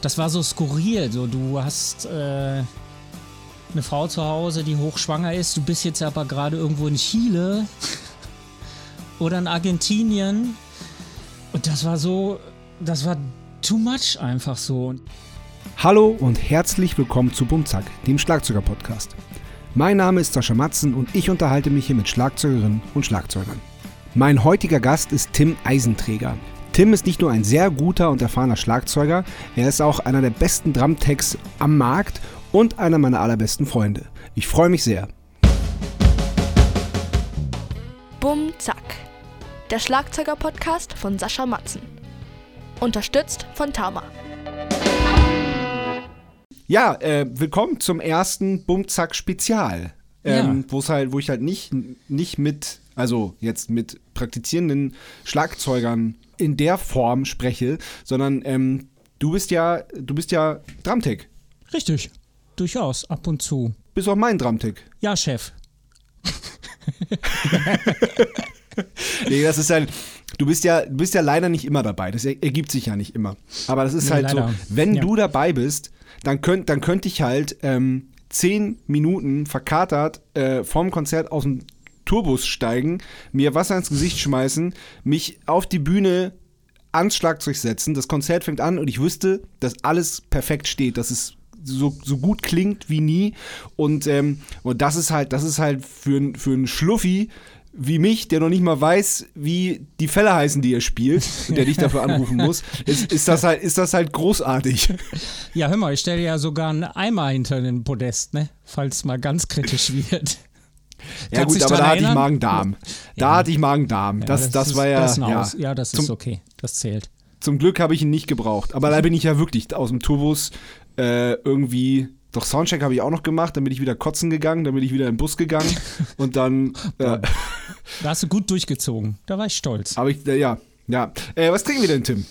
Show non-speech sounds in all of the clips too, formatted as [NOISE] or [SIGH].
das war so skurril. So, du hast äh, eine Frau zu Hause, die hochschwanger ist. Du bist jetzt aber gerade irgendwo in Chile [LAUGHS] oder in Argentinien. Und das war so, das war too much einfach so. Hallo und herzlich willkommen zu Bumzack, dem Schlagzeuger-Podcast. Mein Name ist Sascha Matzen und ich unterhalte mich hier mit Schlagzeugerinnen und Schlagzeugern. Mein heutiger Gast ist Tim Eisenträger. Tim ist nicht nur ein sehr guter und erfahrener Schlagzeuger, er ist auch einer der besten Drumtechs am Markt und einer meiner allerbesten Freunde. Ich freue mich sehr. Bum Zack. Der Schlagzeuger-Podcast von Sascha Matzen. Unterstützt von Tama. Ja, äh, willkommen zum ersten Bumzack Spezial. Ähm, Ja. Halt, wo ich halt nicht, nicht mit, also jetzt mit praktizierenden Schlagzeugern in der Form spreche, sondern ähm, du bist ja, du bist ja Drumtech. Richtig, durchaus, ab und zu. Bist auch mein Drumtech. Ja, Chef. [LAUGHS] Nee, das ist halt, du bist ja, du bist ja leider nicht immer dabei. Das er- ergibt sich ja nicht immer. Aber das ist Nee, halt leider. so, wenn Ja. du dabei bist, dann könnt, dann könnte ich halt ähm, zehn Minuten verkatert äh, vom Konzert aus dem Tourbus steigen, mir Wasser ins Gesicht schmeißen, mich auf die Bühne ans Schlagzeug setzen, das Konzert fängt an und ich wüsste, dass alles perfekt steht, dass es so, so gut klingt wie nie und, ähm, und das ist halt, das ist halt für, für einen Schluffi wie mich, der noch nicht mal weiß, wie die Fälle heißen, die er spielt, und [LAUGHS] der dich dafür anrufen muss, ist, ist, das halt, ist das halt großartig. Ja, hör mal, ich stelle ja sogar einen Eimer hinter den Podest, ne? Falls es mal ganz kritisch wird. Ja Kannst gut, aber da hatte ich? Magen-Darm. Da Ja. hatte ich Magen-Darm. das, das, ist- war ja, Das ja. Ja, das ist Zum- okay. Das zählt. Zum Glück habe ich ihn nicht gebraucht. Aber da bin ich ja wirklich aus dem Tourbus äh, irgendwie. Doch Soundcheck habe ich auch noch gemacht, dann bin ich wieder kotzen gegangen, dann bin ich wieder in den Bus gegangen [LAUGHS] und dann äh, Da hast du gut durchgezogen. Da war ich stolz. habe ich, äh, ja, ja. Äh, was trinken wir denn, Tim?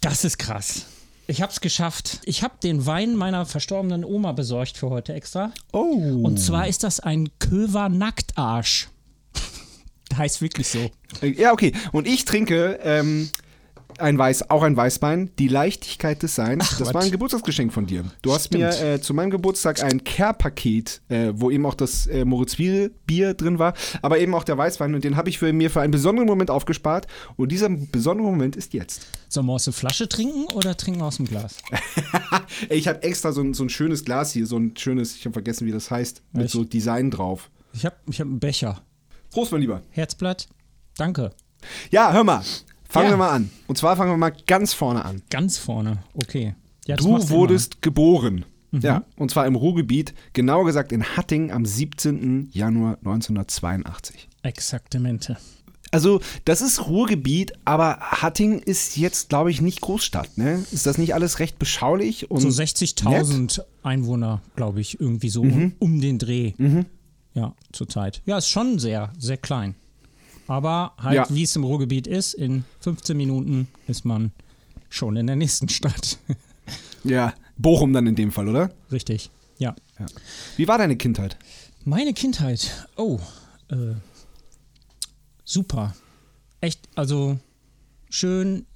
Das ist krass. Ich hab's geschafft. Ich habe den Wein meiner verstorbenen Oma besorgt für heute extra. Oh. Und zwar ist das ein Köver Nacktarsch. [LAUGHS] heißt wirklich so. Äh, Ja, okay. Und ich trinke ähm, ein Weiß, auch ein Weißwein, die Leichtigkeit des Seins. das was. war ein Geburtstagsgeschenk von dir. Du hast Stimmt. mir äh, zu meinem Geburtstag ein Care-Paket, äh, wo eben auch das äh, Moritz Bier drin war, aber eben auch der Weißwein. Und den habe ich für mir für einen besonderen Moment aufgespart. Und dieser besondere Moment ist jetzt. Sollen wir aus der Flasche trinken oder trinken aus dem Glas? [LAUGHS] Ich habe extra so ein, so ein schönes Glas hier, so ein schönes, ich habe vergessen, wie das heißt, mit Echt? so Design drauf. Ich habe ich hab einen Becher. Prost, mein Lieber. Herzblatt. Danke. Ja, hör mal. Fangen Ja. wir mal an. Und zwar fangen wir mal ganz vorne an. Ganz vorne. Okay. Ja, Du wurdest geboren. Mhm. Ja, und zwar im Ruhrgebiet, genauer gesagt in Hattingen am 17. Januar 1982. immer. Exaktamente. Also, das ist Ruhrgebiet, aber Hattingen ist jetzt, glaube ich, nicht Großstadt, ne? Ist das nicht alles recht beschaulich? Und So 60.000 Einwohner, glaube ich, irgendwie so Mhm. um, um den Dreh. Ja, zurzeit. Ja, ist schon sehr, sehr klein. Aber halt, Ja. wie es im Ruhrgebiet ist, in 15 Minuten ist man schon in der nächsten Stadt. [LAUGHS] Ja, Bochum dann in dem Fall, oder? Richtig. Ja. Ja. Wie war deine Kindheit? Meine Kindheit. Oh, äh, super. Echt, also schön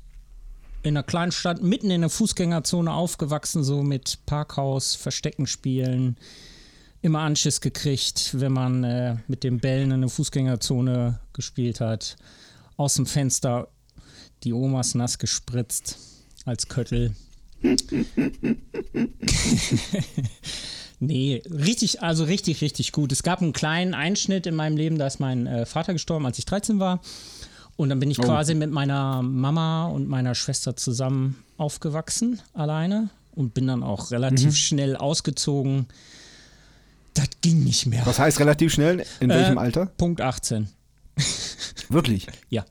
in einer kleinen Stadt, mitten in der Fußgängerzone aufgewachsen, so mit Parkhaus, Verstecken spielen. Immer Anschiss gekriegt, wenn man äh, mit den Bällen in der Fußgängerzone gespielt hat. Aus dem Fenster die Omas nass gespritzt als Köttel. [LAUGHS] Nee, richtig, also richtig, richtig gut. Es gab einen kleinen Einschnitt in meinem Leben, da ist mein äh, Vater gestorben, als ich 13 war. Und dann bin ich Oh. quasi mit meiner Mama und meiner Schwester zusammen aufgewachsen, alleine. Und bin dann auch relativ schnell ausgezogen. Das ging nicht mehr. Was heißt relativ schnell? In welchem Äh, Alter? Punkt 18. [LAUGHS] Wirklich? Ja,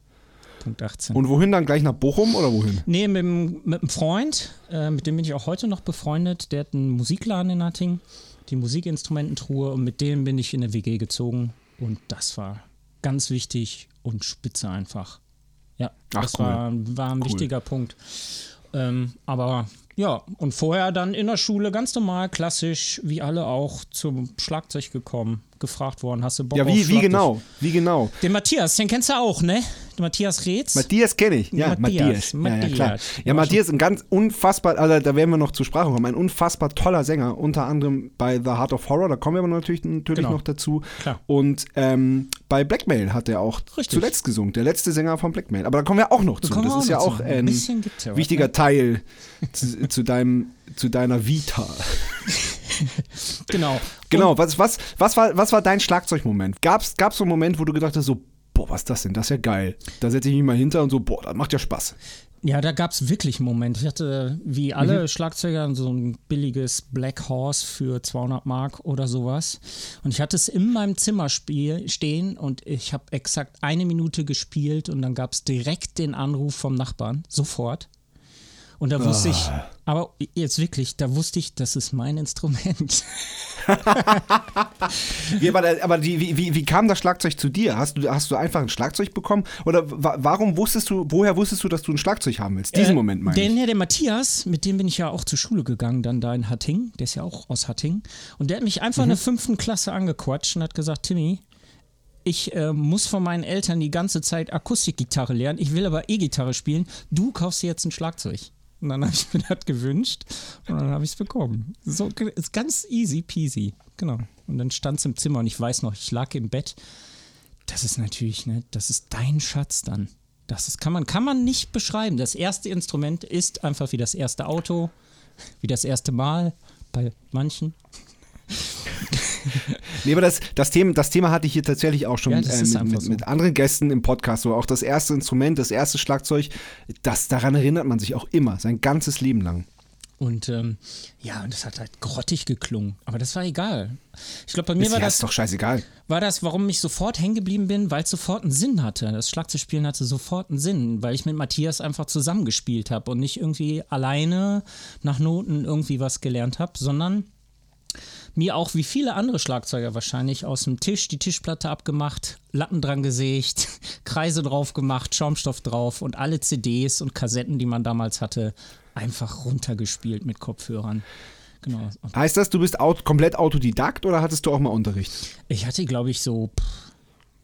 Punkt 18. Und wohin dann? Gleich nach Bochum oder wohin? Nee, mit, mit einem Freund, äh, mit dem bin ich auch heute noch befreundet. Der hat einen Musikladen in Hattingen, die Musikinstrumententruhe und mit dem bin ich in eine WG gezogen und das war ganz wichtig und spitze einfach. Ja, Ach, das cool. war, war ein Cool. wichtiger Punkt. Ähm, aber ja, und vorher dann in der Schule ganz normal, klassisch, wie alle auch, zum Schlagzeug gekommen. gefragt worden, hast du Bock Ja, auf wie, wie Schlagzeug? genau? Wie genau? Den Matthias, den kennst du auch, ne? Matthias Reetz. Matthias kenne ich. Ja, Matthias, Matthias. Ja, ja, klar. Matthias. Ja, Matthias, ein ganz unfassbar, also da werden wir noch zur Sprache kommen, ein unfassbar toller Sänger, unter anderem bei The Heart of Horror, da kommen wir aber natürlich, natürlich Genau. noch dazu. Klar. Und ähm, bei Blackmail hat er auch Richtig. zuletzt gesungen, der letzte Sänger von Blackmail. Aber da kommen wir auch noch zu. Das ist ja auch zu. Ein ein ja was, wichtiger ne? Teil zu, zu, deinem, zu deiner Vita. [LAUGHS] Genau. Genau, was, was, was, war, was war dein Schlagzeugmoment? Gab es so einen Moment, wo du gedacht hast, so, boah, was ist das denn? Das ist ja geil. Da setze ich mich mal hinter und so, boah, das macht ja Spaß. Ja, da gab es wirklich einen Moment. Ich hatte, wie alle Schlagzeuger, so ein billiges Black Horse für 200 Mark oder sowas. Und ich hatte es in meinem Zimmer spiel, stehen und ich habe exakt eine Minute gespielt und dann gab es direkt den Anruf vom Nachbarn, sofort. Und da wusste ich, aber jetzt wirklich, da wusste ich, das ist mein Instrument. [LAUGHS] Wie, aber aber die, wie, wie, wie kam das Schlagzeug zu dir? Hast du, hast du einfach ein Schlagzeug bekommen? Oder wa warum wusstest du, woher wusstest du, dass du ein Schlagzeug haben willst? Diesen Äh, Moment meine der, ich. der Matthias, mit dem bin ich ja auch zur Schule gegangen, dann da in Hattingen. Der ist ja auch aus Hattingen. Und der hat mich einfach in der fünften Klasse angequatscht und hat gesagt: Timmy, ich äh, muss von meinen Eltern die ganze Zeit Akustikgitarre lernen. Ich will aber E-Gitarre spielen. Du kaufst dir jetzt ein Schlagzeug. Und dann habe ich mir das gewünscht und dann habe ich es bekommen. So ist ganz easy peasy. Genau. Und dann stand es im Zimmer und ich weiß noch, ich lag im Bett. Das ist natürlich, ne, das ist dein Schatz dann. Das ist, kann, man, kann man nicht beschreiben. Das erste Instrument ist einfach wie das erste Auto, wie das erste Mal bei manchen. [LAUGHS] Nee, aber das, das, Thema, das Thema hatte ich hier tatsächlich auch schon Ja, äh, mit, mit, so. mit anderen Gästen im Podcast. So auch das erste Instrument, das erste Schlagzeug, das, daran erinnert man sich auch immer, sein ganzes Leben lang. Und ähm, ja, und das hat halt grottig geklungen. Aber das war egal. Ich glaube, bei mir Ist, war das, ist doch scheißegal. war das, warum ich sofort hängen geblieben bin, weil es sofort einen Sinn hatte. Das Schlagzeugspielen hatte sofort einen Sinn, weil ich mit Matthias einfach zusammengespielt habe und nicht irgendwie alleine nach Noten irgendwie was gelernt habe, sondern mir auch wie viele andere Schlagzeuger wahrscheinlich aus dem Tisch die Tischplatte abgemacht, Latten dran gesägt, [LAUGHS] Kreise drauf gemacht, Schaumstoff drauf und alle CDs und Kassetten, die man damals hatte, einfach runtergespielt mit Kopfhörern. Genau. Heißt das, du bist aut komplett Autodidakt oder hattest du auch mal Unterricht? Ich hatte, glaube ich, so, pff,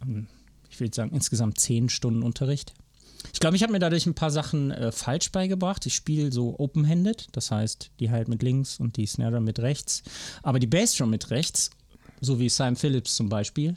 ähm, ich würde sagen, insgesamt zehn Stunden Unterricht. Ich glaube, ich habe mir dadurch ein paar Sachen äh, falsch beigebracht. Ich spiele so open-handed, das heißt, die halt mit links und die Snare mit rechts. Aber die Bassdrum mit rechts, so wie Simon Phillips zum Beispiel,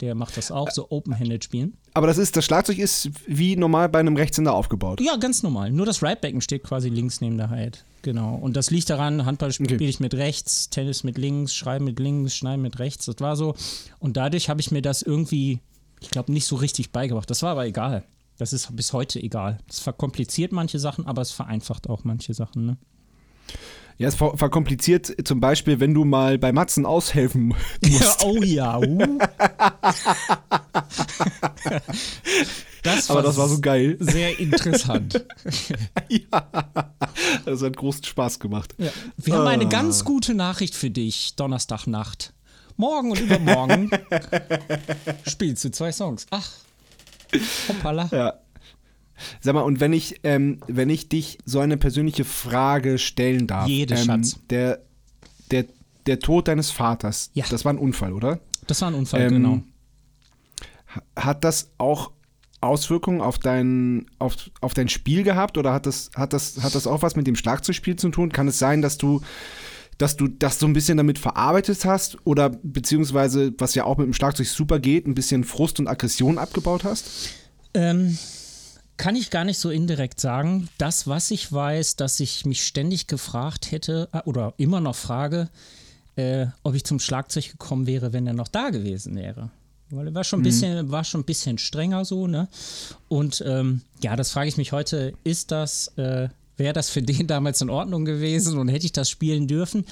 der macht das auch, so open-handed spielen. Aber das ist, das Schlagzeug ist wie normal bei einem Rechtshänder aufgebaut. Ja, ganz normal. Nur das Right-Becken steht quasi links neben der Hi-Hat. Genau. Und das liegt daran, Handball spiele Okay. ich mit rechts, Tennis mit links, Schreiben mit links, Schneiden mit rechts. Das war so. Und dadurch habe ich mir das irgendwie, ich glaube, nicht so richtig beigebracht. Das war aber egal. Das ist bis heute egal. Es verkompliziert manche Sachen, aber es vereinfacht auch manche Sachen. Ne? Ja, es ver verkompliziert zum Beispiel, wenn du mal bei Matzen aushelfen [LAUGHS] musst. oh ja. Uh. [LAUGHS] das Aber das war so geil. Sehr interessant. [LAUGHS] ja, das hat großen Spaß gemacht. Ja. Wir haben eine Ah. ganz gute Nachricht für dich, Donnerstagnacht. Morgen und übermorgen spielst du zwei Songs. Ach, hoppala. Ja. Sag mal, und wenn ich, ähm, wenn ich dich so eine persönliche Frage stellen darf. Jede, ähm, Schatz. Der, der, der Tod deines Vaters, Ja. das war ein Unfall, oder? Das war ein Unfall, Ähm, genau. Hat das auch Auswirkungen auf dein, auf, auf dein Spiel gehabt oder hat das, hat, das, hat das auch was mit dem Schlagzeugspiel zu tun? Kann es sein, dass du, dass du das so ein bisschen damit verarbeitet hast oder beziehungsweise, was ja auch mit dem Schlagzeug super geht, ein bisschen Frust und Aggression abgebaut hast? Ähm, kann ich gar nicht so indirekt sagen. Das, was ich weiß, dass ich mich ständig gefragt hätte äh, oder immer noch frage, äh, ob ich zum Schlagzeug gekommen wäre, wenn er noch da gewesen wäre. Weil er war schon ein bisschen, war schon ein bisschen strenger so, ne? Und ähm, ja, das frage ich mich heute, ist das, äh, wäre das für den [LAUGHS] damals in Ordnung gewesen und hätte ich das spielen dürfen?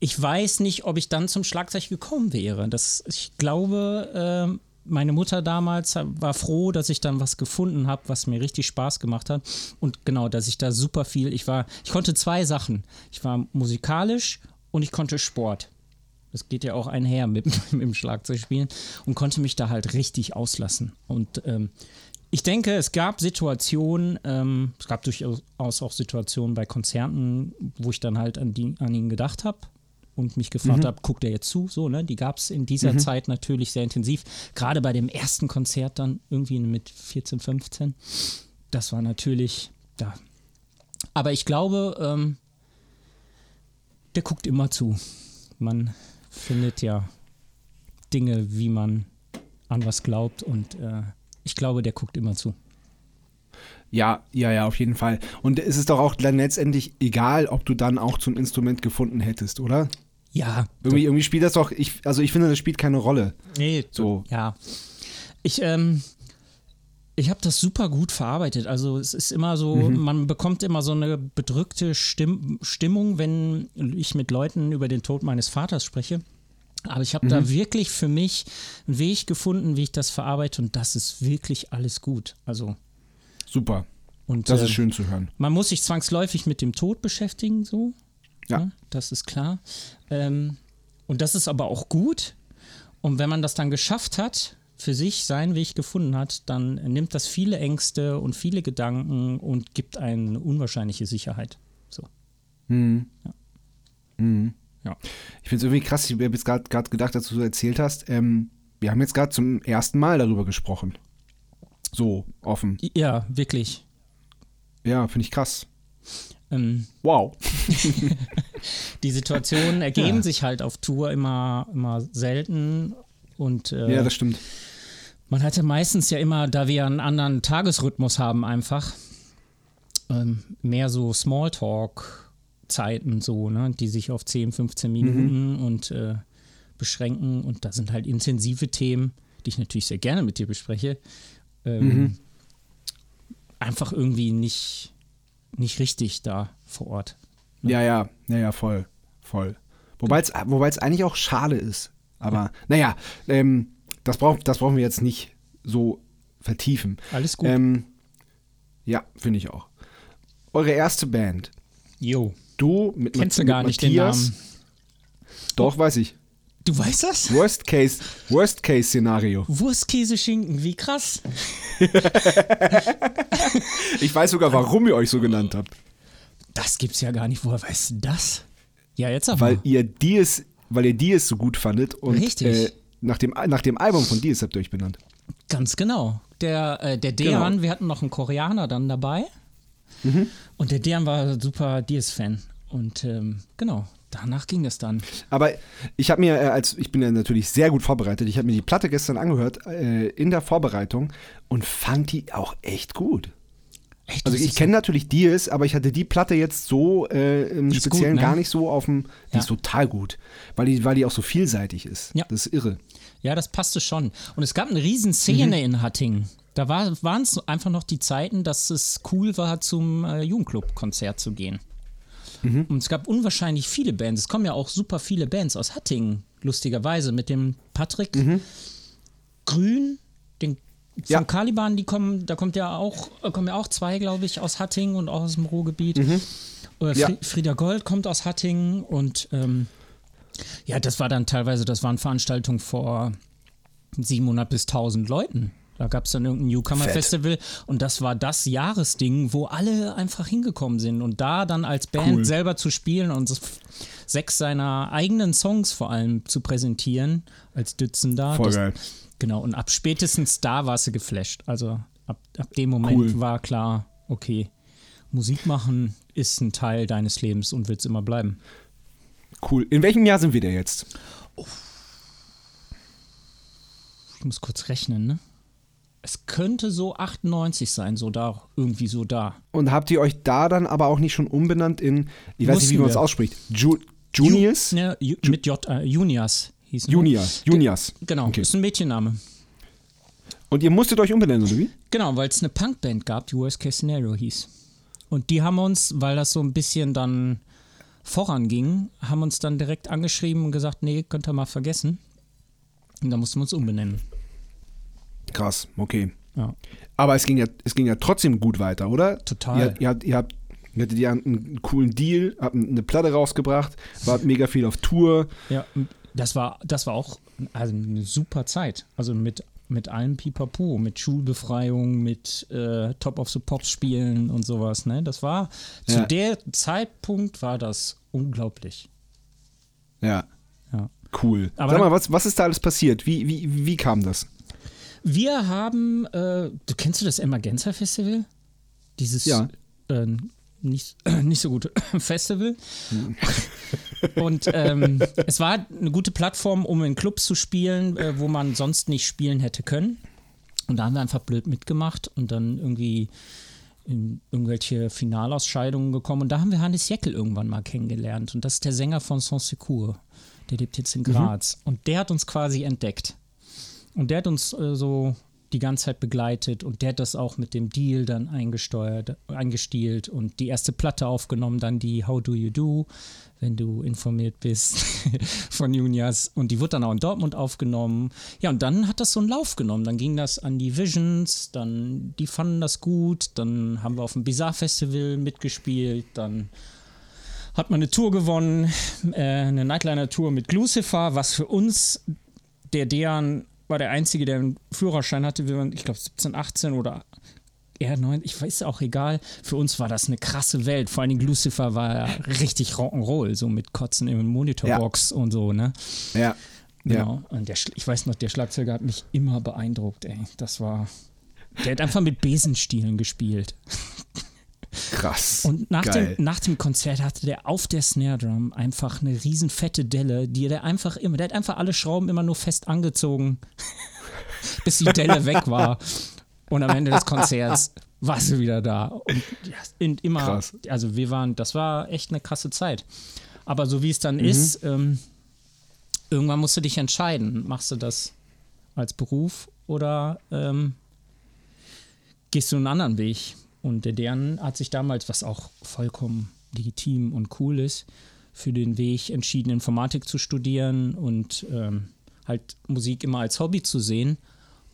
Ich weiß nicht, ob ich dann zum Schlagzeug gekommen wäre. Das, ich glaube, ähm, meine Mutter damals war froh, dass ich dann was gefunden habe, was mir richtig Spaß gemacht hat. Und genau, dass ich da super viel, ich war, ich konnte zwei Sachen. Ich war musikalisch und ich konnte Sport. Das geht ja auch einher mit, [LAUGHS] mit dem Schlagzeugspielen und konnte mich da halt richtig auslassen. Und ähm, ich denke, es gab Situationen, ähm, es gab durchaus auch Situationen bei Konzerten, wo ich dann halt an, die, an ihn gedacht habe. und mich gefragt habe, guckt er jetzt zu? So, ne? Die gab es in dieser Zeit natürlich sehr intensiv. Gerade bei dem ersten Konzert dann irgendwie mit 14, 15. Das war natürlich, ja. Aber ich glaube, ähm, der guckt immer zu. Man findet ja Dinge, wie man an was glaubt und äh, ich glaube, der guckt immer zu. Ja, ja, ja, auf jeden Fall. Und es ist doch auch dann letztendlich egal, ob du dann auch zum Instrument gefunden hättest, oder? Ja. Irgendwie, irgendwie spielt das doch, ich, also ich finde, das spielt keine Rolle. Nee, So. Ja. Ich, ähm, ich habe das super gut verarbeitet. Also es ist immer so, man bekommt immer so eine bedrückte Stimm Stimmung, wenn ich mit Leuten über den Tod meines Vaters spreche. Aber ich habe da wirklich für mich einen Weg gefunden, wie ich das verarbeite und das ist wirklich alles gut. Also Super. und Das ähm, ist schön zu hören. man muss sich zwangsläufig mit dem Tod beschäftigen, so. Ja. Ne? Das ist klar. Ähm, und das ist aber auch gut. Und wenn man das dann geschafft hat, für sich seinen Weg gefunden hat, dann nimmt das viele Ängste und viele Gedanken und gibt eine unwahrscheinliche Sicherheit. So. Mhm. Mhm. Ja. Ich finde es irgendwie krass, ich habe jetzt gerade gedacht, als du so erzählt hast, ähm, wir haben jetzt gerade zum ersten Mal darüber gesprochen. So, offen. Ja, wirklich. Ja, finde ich krass. Ähm, Wow. [LAUGHS] [LAUGHS] die Situationen ergeben Ja. sich halt auf Tour immer, immer selten. Und äh, Ja, das stimmt. Man hatte meistens ja immer, da wir einen anderen Tagesrhythmus haben, einfach ähm, mehr so Smalltalk-Zeiten, so, ne, die sich auf 10, 15 Minuten und äh, beschränken. Und da sind halt intensive Themen, die ich natürlich sehr gerne mit dir bespreche. Ähm, Einfach irgendwie nicht, nicht richtig da vor Ort. Ja, ja, ja, ja, voll. Voll. Wobei es wobei es eigentlich auch schade ist. Aber naja, ähm, das, brauch, das brauchen wir jetzt nicht so vertiefen. Alles gut. Ähm, ja, finde ich auch. Eure erste Band. Jo. Du mit, Kennst du mit gar nicht den Matthias. Namen? Doch, weiß ich. Du weißt das? Worst Case, Worst Case Szenario. Wurstkäse, Schinken, wie krass. [LAUGHS] Ich weiß sogar, warum ihr euch so genannt habt. Das gibt's ja gar nicht. Woher weißt du das? Ja, jetzt aber. Weil ihr Dies, weil ihr Dies so gut fandet und Richtig. Äh, nach, dem, nach dem Album von Dies habt ihr euch benannt. Ganz genau. Der, äh, der Dejan, Genau. wir hatten noch einen Koreaner dann dabei. Mhm. Und der Dejan war super Diaz-Fan. Und ähm, genau, danach ging es dann. Aber ich habe mir, äh, als ich bin ja natürlich sehr gut vorbereitet, ich habe mir die Platte gestern angehört äh, in der Vorbereitung und fand die auch echt gut. Echt, Also das ich kenne natürlich Dies, aber ich hatte die Platte jetzt so äh, im Die ist gut, Speziellen ne? gar nicht so auf dem. Die Ja. ist total gut, weil die, weil die auch so vielseitig ist. Ja. Das ist irre. Ja, das passte schon. Und es gab eine riesen Szene Mhm. in Hattingen. Da war, waren es einfach noch die Zeiten, dass es cool war, zum äh, Jugendclub-Konzert zu gehen. Mhm. Und es gab unwahrscheinlich viele Bands. Es kommen ja auch super viele Bands aus Hattingen, lustigerweise, mit dem Patrick Grün, den von Mhm. Ja. Caliban, die kommen, da kommt ja auch, äh, kommen ja auch zwei, glaube ich, aus Hattingen und auch aus dem Ruhrgebiet. Oder Mhm. Ja. Fri Frieda Gold kommt aus Hattingen und ähm, ja, das war dann teilweise, das waren Veranstaltungen vor 700 bis 1000 Leuten. Da gab es dann irgendein Newcomer-Festival und das war das Jahresding, wo alle einfach hingekommen sind. Und da dann als Band Cool. selber zu spielen und sechs seiner eigenen Songs vor allem zu präsentieren als Dützen da. Voll das, geil. Genau, und ab spätestens da war sie geflasht. Also ab, ab dem Moment Cool. war klar, okay, Musik machen ist ein Teil deines Lebens und wird es immer bleiben. Cool. In welchem Jahr sind wir denn jetzt? Ich muss kurz rechnen, ne? Es könnte so 98 sein, so da, irgendwie so da. Und habt ihr euch da dann aber auch nicht schon umbenannt in, ich weiß nicht, wie Mussten man es ausspricht, Ju Junius? Ju, ne, Ju, mit J, äh, Junias hieß ne? Junias. Junias. Genau, Okay. ist ein Mädchenname. Und ihr musstet euch umbenennen, oder wie? Genau, weil es eine Punkband gab, die Worst Case Scenario hieß. Und die haben uns, weil das so ein bisschen dann voranging, haben uns dann direkt angeschrieben und gesagt, nee, könnt ihr mal vergessen. Und da mussten wir uns umbenennen. Krass, okay. Ja. Aber es ging ja, es ging ja trotzdem gut weiter, oder? Total. Ihr, ihr, habt, ihr habt ihr hattet ja einen coolen Deal, habt eine Platte rausgebracht, wart mega viel auf Tour. Ja, das war, das war auch also eine super Zeit. Also mit, mit allem Pipapo, mit Schulbefreiung, mit äh, Top of the Pops spielen und sowas. Ne? Das war, zu Ja. der Zeitpunkt war das unglaublich. Ja. Ja. Cool. Aber Sag mal, was, was ist da alles passiert? Wie, wie, wie kam das? Wir haben, äh, du kennst du das Emergenza Festival? Dieses Ja. äh, nicht, [CLEARS THROAT] nicht so gute [CLEARS THROAT] Festival. Und ähm, es war eine gute Plattform, um in Clubs zu spielen, äh, wo man sonst nicht spielen hätte können. Und da haben wir einfach blöd mitgemacht und dann irgendwie in irgendwelche Finalausscheidungen gekommen. Und da haben wir Hannes Jeckel irgendwann mal kennengelernt. Und das ist der Sänger von Sans Secours. Der lebt jetzt in Graz. Und der hat uns quasi entdeckt. Und der hat uns äh, so die ganze Zeit begleitet und der hat das auch mit dem Deal dann eingesteuert, eingestielt und die erste Platte aufgenommen, dann die How Do You Do, wenn du informiert bist, [LAUGHS] von Junias. Und die wurde dann auch in Dortmund aufgenommen. Ja, und dann hat das so einen Lauf genommen. Dann ging das an die Visions, dann die fanden das gut, dann haben wir auf dem Bizarre Festival mitgespielt, dann hat man eine Tour gewonnen, äh, eine Nightliner-Tour mit Lucifer, was für uns der Dejan war der Einzige, der einen Führerschein hatte. Wir waren, ich glaube, 17, 18 oder eher 9, ich weiß auch egal. Für uns war das eine krasse Welt. Vor allen Dingen Lucifer war ja richtig Rock'n'Roll, so mit Kotzen in Monitorbox und so, ne? Ja. Ja. Genau. Und der, ich weiß noch, der Schlagzeuger hat mich immer beeindruckt, ey. Das war. Der hat einfach mit Besenstielen gespielt. Krass. Und nach Geil. dem, nach dem Konzert hatte der auf der Snare Drum einfach eine riesen fette Delle, die der einfach immer, der hat einfach alle Schrauben immer nur fest angezogen, [LAUGHS] bis die Delle [LAUGHS] weg war. Und am Ende des Konzerts war sie wieder da. Und, und immer, Krass. also wir waren, das war echt eine krasse Zeit. Aber so wie es Mhm. dann ist, ähm, irgendwann musst du dich entscheiden. Machst du das als Beruf oder ähm, gehst du einen anderen Weg? Und der Dern hat sich damals, was auch vollkommen legitim und cool ist, für den Weg entschieden, Informatik zu studieren und ähm, halt Musik immer als Hobby zu sehen.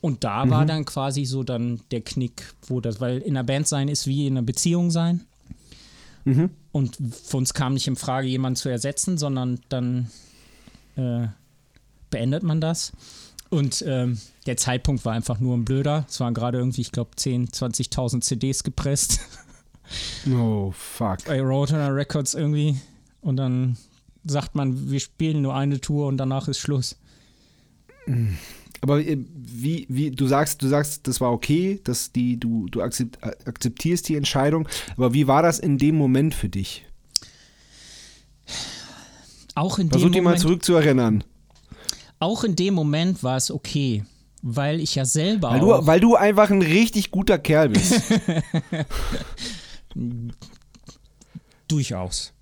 Und da war dann quasi so dann der Knick, wo das, weil in einer Band sein ist wie in einer Beziehung sein. Und für uns kam nicht in Frage, jemanden zu ersetzen, sondern dann äh, beendet man das. Und ähm, der Zeitpunkt war einfach nur ein blöder. Es waren gerade irgendwie, ich glaube, 10.000, 20.000 CDs gepresst [LAUGHS] Oh, fuck. bei Roadrunner Records irgendwie. Und dann sagt man, wir spielen nur eine Tour und danach ist Schluss. Aber äh, wie, wie, du sagst, du sagst, das war okay, dass die, du, du äh, akzeptierst die Entscheidung, aber wie war das in dem Moment für dich? Auch in, Versuch dem dich mal Moment, zurückzuerinnern. auch in dem Moment war es okay, weil ich ja selber Weil auch, du, weil du einfach ein richtig guter Kerl bist. [LAUGHS] Durchaus.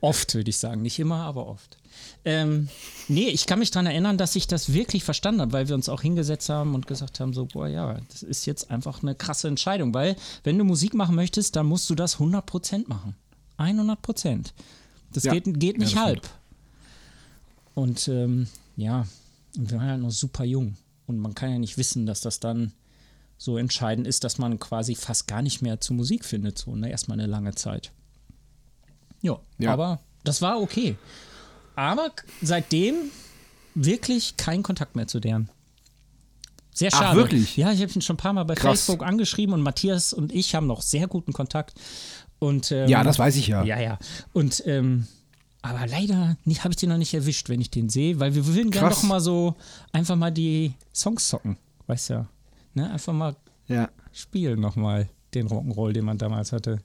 oft, würde ich sagen. Nicht immer, aber oft. Ähm, nee, ich kann mich daran erinnern, dass ich das wirklich verstanden habe, weil wir uns auch hingesetzt haben und gesagt haben: so, boah, ja, das ist jetzt einfach eine krasse Entscheidung, weil, wenn du Musik machen möchtest, dann musst du das 100% machen. 100%. Das Ja. geht, geht Ja, nicht das halb. Und ähm, ja, und wir waren ja noch super jung. Und man kann ja nicht wissen, dass das dann so entscheidend ist, dass man quasi fast gar nicht mehr zu Musik findet, so ne? erstmal eine lange Zeit. Jo, Ja. aber das war okay. Aber seitdem wirklich kein Kontakt mehr zu deren. Sehr Ach, schade. wirklich? Ja, ich habe ihn schon ein paar Mal bei Krass. Facebook angeschrieben und Matthias und ich haben noch sehr guten Kontakt. Und, ähm, ja, das weiß ich ja. ja, ja. Und ähm, aber leider habe ich den noch nicht erwischt, wenn ich den sehe, weil wir würden gerne doch mal so einfach mal die Songs zocken, weißt ja. Ne? Einfach mal Ja. spielen nochmal den Rock'n'Roll, den man damals hatte.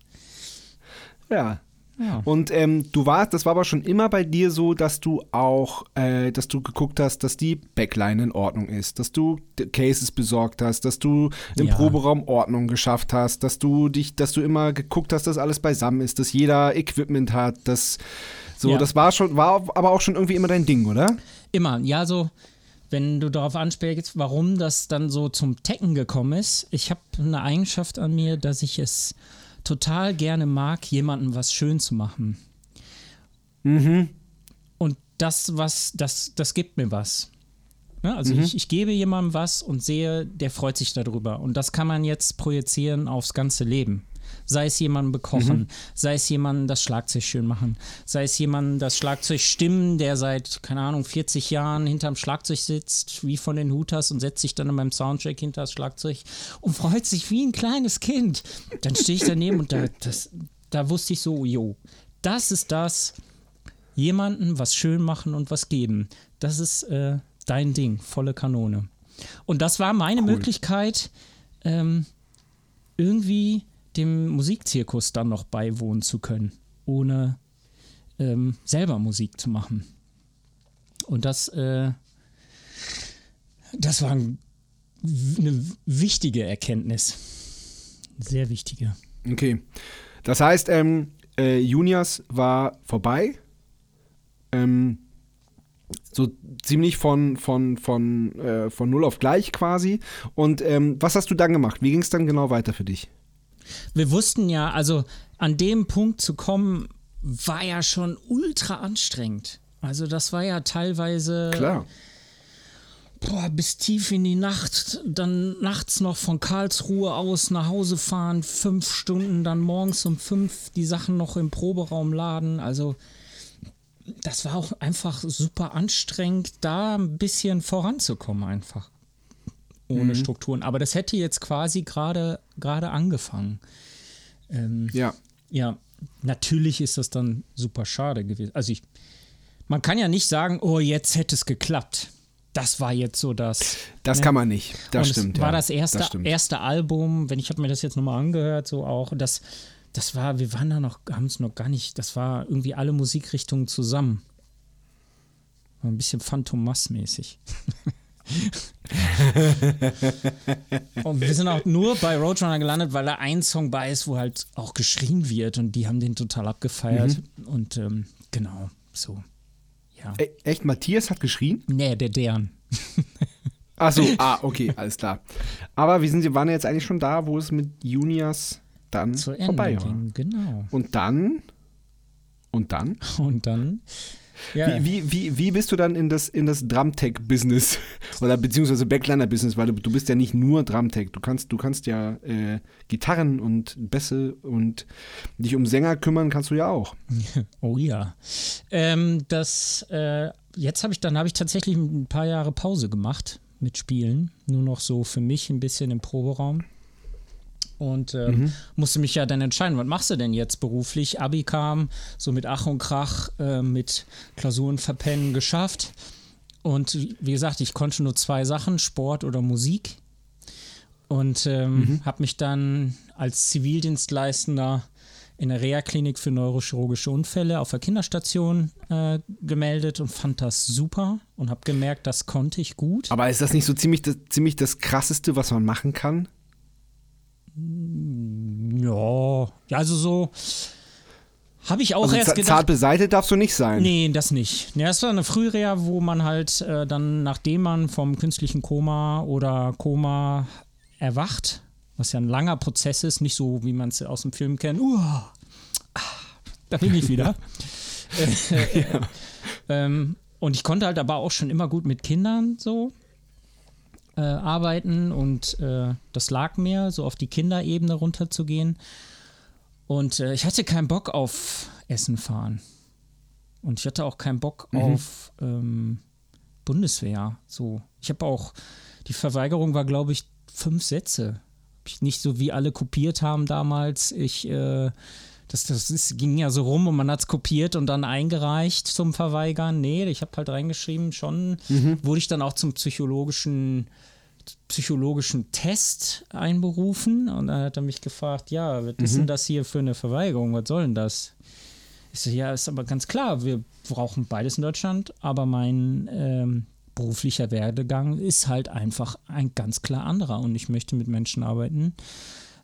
ja. Ja. Und ähm, du warst, das war aber schon immer bei dir so, dass du auch, äh, dass du geguckt hast, dass die Backline in Ordnung ist, dass du Cases besorgt hast, dass du im Ja. Proberaum Ordnung geschafft hast, dass du dich, dass du immer geguckt hast, dass alles beisammen ist, dass jeder Equipment hat, dass so, Ja. das war schon, war aber auch schon irgendwie immer dein Ding, oder? Immer, ja, so, wenn du darauf ansprichst, warum das dann so zum Tecken gekommen ist. Ich habe eine Eigenschaft an mir, dass ich es total gerne mag, jemandem was schön zu machen. Mhm. Und das, was, das, das gibt mir was. Ne? Also Mhm. ich, ich gebe jemandem was und sehe, der freut sich darüber. Und das kann man jetzt projizieren aufs ganze Leben. Sei es jemandem bekochen, Mhm. sei es jemandem das Schlagzeug schön machen, sei es jemandem das Schlagzeug stimmen, der seit, keine Ahnung, 40 Jahren hinterm Schlagzeug sitzt, wie von den Hutas und setzt sich dann beim Soundcheck hinter das Schlagzeug und freut sich wie ein kleines Kind. Dann stehe ich daneben und da, das, da wusste ich so, jo, das ist das, jemandem was schön machen und was geben. Das ist äh, dein Ding, volle Kanone. Und das war meine Cool. Möglichkeit, ähm, irgendwie dem Musikzirkus dann noch beiwohnen zu können, ohne ähm, selber Musik zu machen. Und das, äh, das war ein, eine wichtige Erkenntnis. Sehr wichtige. Okay. Das heißt, ähm, äh, Juniors war vorbei. Ähm, so ziemlich von, von, von, äh, von null auf gleich quasi. Und ähm, was hast du dann gemacht? Wie ging es dann genau weiter für dich? Wir wussten ja, also an dem Punkt zu kommen, war ja schon ultra anstrengend. Also das war ja teilweise Klar. boah, bis tief in die Nacht, dann nachts noch von Karlsruhe aus nach Hause fahren, fünf Stunden, dann morgens um fünf die Sachen noch im Proberaum laden. Also das war auch einfach super anstrengend, da ein bisschen voranzukommen einfach. Ohne Strukturen. Aber das hätte jetzt quasi gerade angefangen. Ähm, Ja. ja, natürlich ist das dann super schade gewesen. Also ich, man kann ja nicht sagen, oh, jetzt hätte es geklappt. Das war jetzt so das. Das ne? kann man nicht. Das Und stimmt. War ja. das erste, stimmt. erste Album, wenn ich habe mir das jetzt nochmal angehört, so auch, das, das war, wir waren da noch, haben es noch gar nicht, das war irgendwie alle Musikrichtungen zusammen. War ein bisschen Phantomas-mäßig. [LAUGHS] [LAUGHS] und wir sind auch nur bei Roadrunner gelandet, weil da ein Song bei ist, wo halt auch geschrien wird und die haben den total abgefeiert. Mhm. Und ähm, genau, so. Ja. E echt, Matthias hat geschrien? Nee, der deren. [LAUGHS] Ach so, ah, okay, alles klar. Aber wir sind, wir waren ja jetzt eigentlich schon da, wo es mit Juniors dann Zu Ende vorbei war. ging, genau. Und dann? Und dann? Und dann. Ja, Wie, wie, wie, wie bist du dann in das, in das Drumtech-Business [LAUGHS] oder beziehungsweise Backliner-Business, weil du, du bist ja nicht nur Drumtech, du kannst, du kannst ja äh, Gitarren und Bässe und dich um Sänger kümmern kannst du ja auch. [LAUGHS] Oh ja. Ähm, das, äh, jetzt habe ich, dann habe ich tatsächlich ein paar Jahre Pause gemacht mit Spielen. Nur noch so für mich ein bisschen im Proberaum. Und ähm, musste mich ja dann entscheiden, was machst du denn jetzt beruflich? Abi kam, so mit Ach und Krach, äh, mit Klausuren verpennen geschafft. Und wie gesagt, ich konnte nur zwei Sachen, Sport oder Musik. Und ähm, habe mich dann als Zivildienstleistender in der Reha-Klinik für neurochirurgische Unfälle auf der Kinderstation äh, gemeldet und fand das super und habe gemerkt, das konnte ich gut. Aber ist das nicht so ziemlich das, ziemlich das Krasseste, was man machen kann? Ja, ja, also so habe ich auch Also erst gedacht. zart beseitigt darfst du nicht sein. Nee, das nicht. Das war eine Frühreha, wo man halt äh, dann, nachdem man vom künstlichen Koma oder Koma erwacht, was ja ein langer Prozess ist, nicht so, wie man es aus dem Film kennt, Uah, ah, da bin ich wieder. [LAUGHS] äh, äh, ähm, und ich konnte halt aber auch schon immer gut mit Kindern so äh, arbeiten und äh, das lag mir, so auf die Kinderebene runterzugehen. Und äh, ich hatte keinen Bock auf Essen fahren. Und ich hatte auch keinen Bock auf ähm, Bundeswehr. So. Ich habe auch, die Verweigerung war, glaube ich, fünf Sätze. Nicht so wie alle kopiert haben damals. Ich, äh, das, das ist, ging ja so rum und man hat es kopiert und dann eingereicht zum Verweigern. Nee, ich habe halt reingeschrieben, schon wurde ich dann auch zum psychologischen psychologischen Test einberufen und dann hat er mich gefragt, ja, was ist denn das hier für eine Verweigerung? Was soll denn das? Ich so, ja, ist aber ganz klar, wir brauchen beides in Deutschland, aber mein ähm, beruflicher Werdegang ist halt einfach ein ganz klar anderer und ich möchte mit Menschen arbeiten,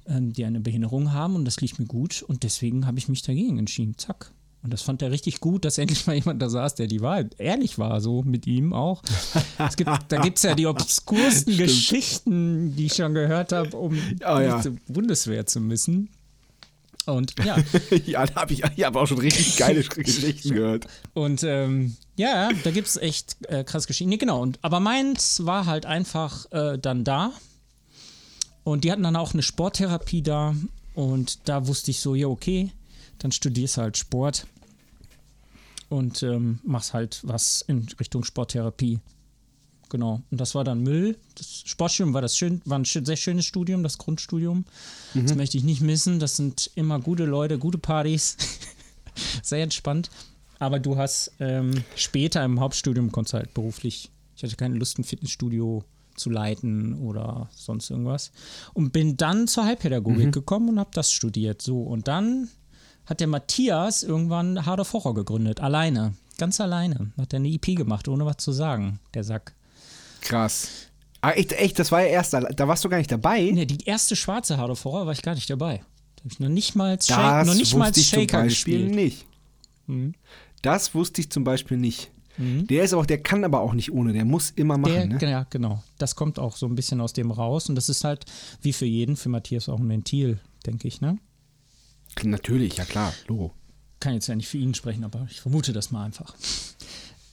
ähm, die eine Behinderung haben und das liegt mir gut und deswegen habe ich mich dagegen entschieden. Zack. Und das fand er richtig gut, dass [LAUGHS] endlich mal jemand da saß, der die Wahrheit ehrlich war, so mit ihm auch. Es gibt, da gibt es ja die obskursten Geschichten, die ich schon gehört habe, um Ah, ja. zur Bundeswehr zu müssen. Und ja, [LAUGHS] ja, da habe ich, ich hab auch schon richtig geile [LAUGHS] Geschichten gehört. und ähm, ja, da gibt es echt äh, krass Geschichten. Nee, genau. Und, aber meins war halt einfach äh, dann da. Und die hatten dann auch eine Sporttherapie da. Und da wusste ich so, ja, okay, dann studierst halt Sport und ähm, machst halt was in Richtung Sporttherapie. Genau. Und das war dann Müll. Das Sportstudium war das schön, war ein sehr schönes Studium, das Grundstudium. Das möchte ich nicht missen. Das sind immer gute Leute, gute Partys. [LAUGHS] sehr entspannt. Aber du hast ähm, später im Hauptstudium konntest halt beruflich, ich hatte keine Lust, ein Fitnessstudio zu leiten oder sonst irgendwas. Und bin dann zur Heilpädagogik Mhm. gekommen und habe das studiert. So, und dann hat der Matthias irgendwann Hard of Horror gegründet, alleine. Ganz alleine. Hat er eine EP gemacht, ohne was zu sagen, der Sack. Krass. Ah, echt, echt, das war ja erst, da, da warst du gar nicht dabei. Ne, die erste schwarze Hard of Horror war ich gar nicht dabei. Da habe ich noch nicht mal, Shake, noch nicht mal Shaker gespielt. nicht. Das wusste ich zum Beispiel nicht. Der ist auch, der kann aber auch nicht ohne, der muss immer machen. Der, ne? Ja, genau. Das kommt auch so ein bisschen aus dem raus. Und das ist halt, wie für jeden, für Matthias auch ein Ventil, denke ich, ne? Natürlich, ja klar, Logo. Kann jetzt ja nicht für ihn sprechen, aber ich vermute das mal einfach.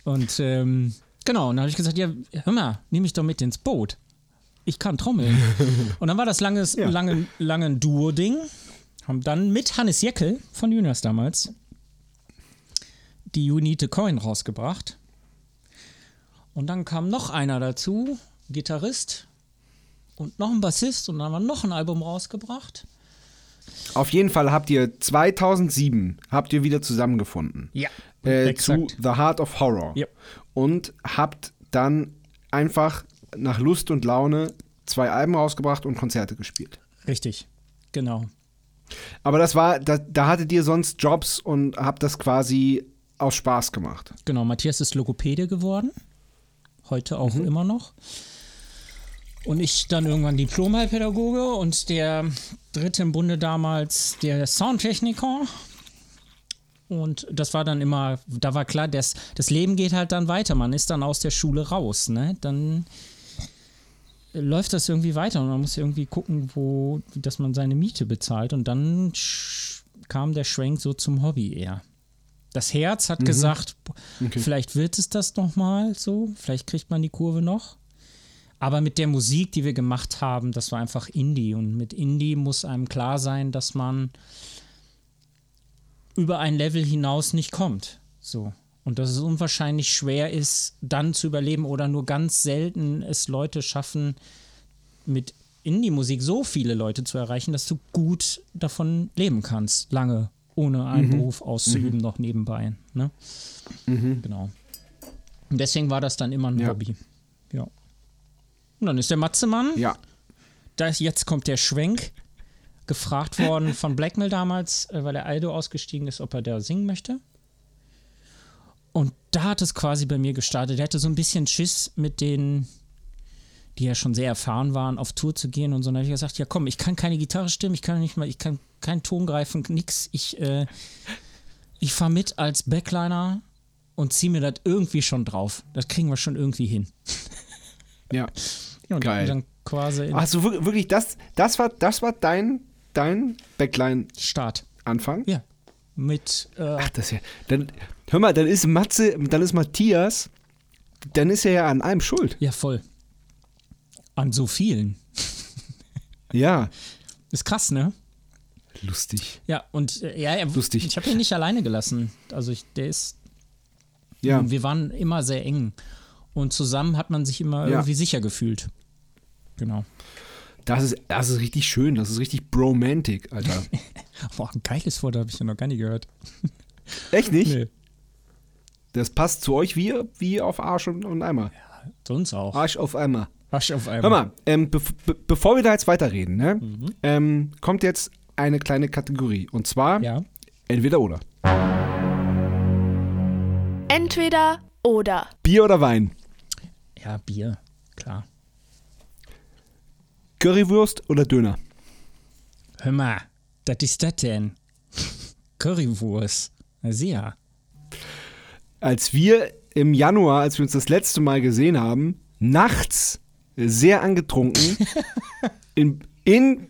Und ähm, genau, und dann habe ich gesagt, ja, hör mal, nehme ich doch mit ins Boot. Ich kann trommeln. [LAUGHS] und dann war das langes, Ja. lange, lange ein Duo-Ding. Haben dann mit Hannes Jeckel von Juniors damals die Unite Coin rausgebracht. Und dann kam noch einer dazu, Gitarrist und noch ein Bassist und dann haben wir noch ein Album rausgebracht. Auf jeden Fall habt ihr 2007 habt ihr wieder zusammengefunden. Ja, Äh, zu. The Heart of Horror. Ja. Und habt dann einfach nach Lust und Laune zwei Alben rausgebracht und Konzerte gespielt. Richtig, genau. Aber das war, da, da hattet ihr sonst Jobs und habt das quasi aus Spaß gemacht. Genau, Matthias ist Logopäde geworden. Heute auch immer noch. Und ich dann irgendwann Diplomheilpädagoge und der dritte im Bunde damals der Soundtechniker. Und das war dann immer, da war klar, das, das Leben geht halt dann weiter. Man ist dann aus der Schule raus, ne? Dann läuft das irgendwie weiter und man muss irgendwie gucken, wo, dass man seine Miete bezahlt. Und dann kam der Schwenk so zum Hobby eher. Das Herz hat gesagt, vielleicht wird es das noch mal so, vielleicht kriegt man die Kurve noch. Aber mit der Musik, die wir gemacht haben, das war einfach Indie. Und mit Indie muss einem klar sein, dass man über ein Level hinaus nicht kommt. So. Und dass es unwahrscheinlich schwer ist, dann zu überleben oder nur ganz selten es Leute schaffen, mit Indie-Musik so viele Leute zu erreichen, dass du gut davon leben kannst, lange, ohne einen Beruf auszuüben, noch nebenbei. Ne? Genau. Und deswegen war das dann immer ein Ja. Hobby. Ja. Und dann ist der Matzemann, Ja. da ist, jetzt kommt der Schwenk, gefragt worden von Blackmail damals, äh, weil der Aldo ausgestiegen ist, ob er da singen möchte. Und da hat es quasi bei mir gestartet. Er hatte so ein bisschen Schiss mit denen, die ja schon sehr erfahren waren, auf Tour zu gehen und so. Und dann habe ich gesagt, ja komm, ich kann keine Gitarre stimmen, ich kann nicht mal, ich kann keinen Ton greifen, nix. Ich, äh, ich fahre mit als Backliner und ziehe mir das irgendwie schon drauf. Das kriegen wir schon irgendwie hin. [LAUGHS] Ja. Ja, und Geil. dann quasi in Also wir- wirklich, das, das war, das war dein, dein Start. Backline-Anfang? Ja. Mit, äh, Ach, das ist ja. Dann, hör mal, dann ist Matze, dann ist Matthias, dann ist er ja an allem schuld. ja, voll. An so vielen. Ja. [LAUGHS] Ist krass, ne? Lustig. Ja, und äh, ja, er, Lustig. ich habe ihn nicht alleine gelassen. Also ich, der ist, Ja. wir waren immer sehr eng. Und zusammen hat man sich immer Ja. irgendwie sicher gefühlt. Genau. Das ist, das ist richtig schön. Das ist richtig bromantic, Alter. [LAUGHS] Boah, ein geiles Wort habe ich ja noch gar nicht gehört. [LAUGHS] Echt nicht? Nee. Das passt zu euch wie, wie auf Arsch und, und Eimer. Sonst auch. Arsch auf Eimer. Wasch auf einmal. Hör mal, ähm, bev be bevor wir da jetzt weiterreden, ne, Mhm. ähm, kommt jetzt eine kleine Kategorie. Und zwar Ja. entweder oder. Entweder oder. Bier oder Wein? Ja, Bier. Klar. Currywurst oder Döner? Hör mal, das ist das denn? Currywurst. Na sehr. Als wir im Januar, als wir uns das letzte Mal gesehen haben, nachts sehr angetrunken [LAUGHS] in, in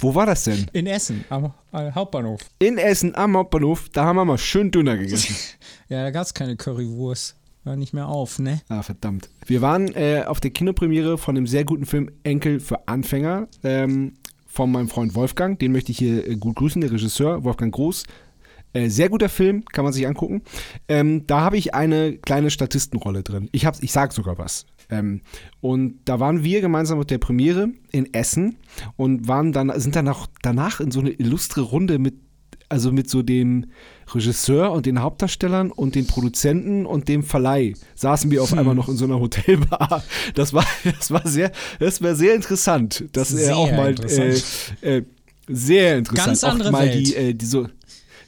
wo war das denn? In Essen, am äh, Hauptbahnhof. In Essen am Hauptbahnhof, da haben wir mal schön Döner gegessen. [LAUGHS] Ja, da gab es keine Currywurst. War nicht mehr auf, ne? Ah, verdammt. Wir waren äh, auf der Kinopremiere von einem sehr guten Film Enkel für Anfänger ähm, von meinem Freund Wolfgang. Den möchte ich hier äh, gut grüßen, der Regisseur Wolfgang Groß. Äh, sehr guter Film, kann man sich angucken. Ähm, da habe ich eine kleine Statistenrolle drin. Ich, ich sag sogar was. Ähm, und da waren wir gemeinsam mit der Premiere in Essen und waren dann, sind dann auch danach in so eine illustre Runde mit also mit so dem Regisseur und den Hauptdarstellern und den Produzenten und dem Verleih saßen wir auf Hm. einmal noch in so einer Hotelbar. Das war, das war sehr, das war sehr interessant, dass er auch mal interessant. Äh, äh, sehr interessant, Ganz auch andere mal Welt. die, äh, die so